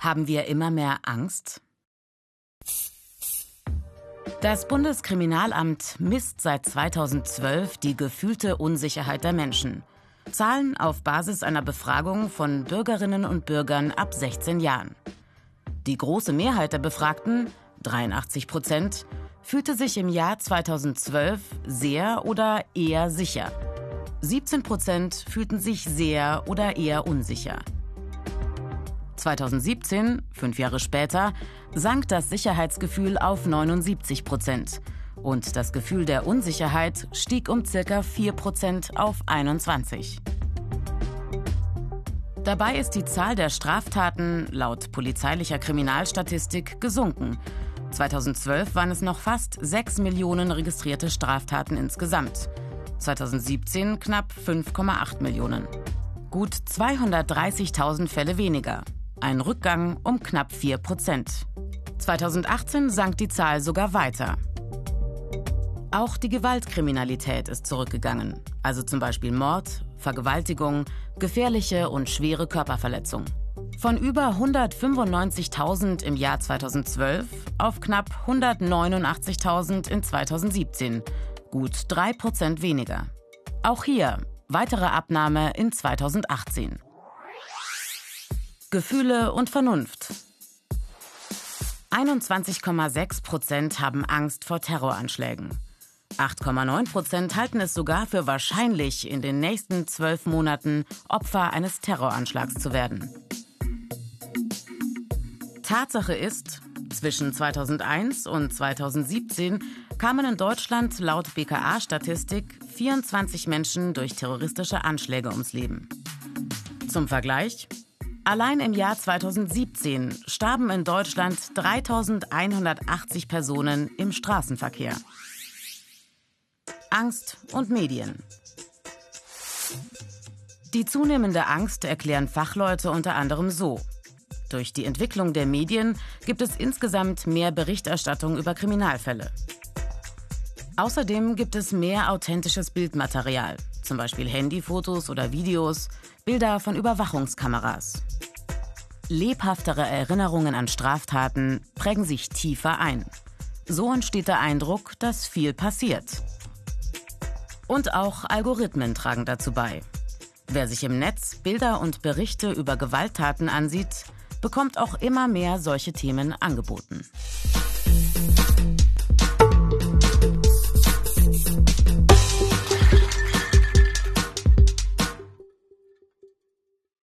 Haben wir immer mehr Angst? Das Bundeskriminalamt misst seit 2012 die gefühlte Unsicherheit der Menschen. Zahlen auf Basis einer Befragung von Bürgerinnen und Bürgern ab 16 Jahren. Die große Mehrheit der Befragten, 83 Prozent, fühlte sich im Jahr 2012 sehr oder eher sicher. 17 Prozent fühlten sich sehr oder eher unsicher. 2017, fünf Jahre später, sank das Sicherheitsgefühl auf 79 Prozent und das Gefühl der Unsicherheit stieg um circa 4 Prozent auf 21. Dabei ist die Zahl der Straftaten laut polizeilicher Kriminalstatistik gesunken. 2012 waren es noch fast 6 Millionen registrierte Straftaten insgesamt. 2017 knapp 5,8 Millionen. Gut 230.000 Fälle weniger. Ein Rückgang um knapp 4 Prozent. 2018 sank die Zahl sogar weiter. Auch die Gewaltkriminalität ist zurückgegangen, also zum Beispiel Mord, Vergewaltigung, gefährliche und schwere Körperverletzung. Von über 195.000 im Jahr 2012 auf knapp 189.000 in 2017, gut 3% weniger. Auch hier weitere Abnahme in 2018. Gefühle und Vernunft. 21,6 Prozent haben Angst vor Terroranschlägen. 8,9 Prozent halten es sogar für wahrscheinlich, in den nächsten zwölf Monaten Opfer eines Terroranschlags zu werden. Tatsache ist, zwischen 2001 und 2017 kamen in Deutschland laut BKA-Statistik 24 Menschen durch terroristische Anschläge ums Leben. Zum Vergleich, Allein im Jahr 2017 starben in Deutschland 3180 Personen im Straßenverkehr. Angst und Medien. Die zunehmende Angst erklären Fachleute unter anderem so. Durch die Entwicklung der Medien gibt es insgesamt mehr Berichterstattung über Kriminalfälle. Außerdem gibt es mehr authentisches Bildmaterial, zum Beispiel Handyfotos oder Videos, Bilder von Überwachungskameras. Lebhaftere Erinnerungen an Straftaten prägen sich tiefer ein. So entsteht der Eindruck, dass viel passiert. Und auch Algorithmen tragen dazu bei. Wer sich im Netz Bilder und Berichte über Gewalttaten ansieht, bekommt auch immer mehr solche Themen angeboten.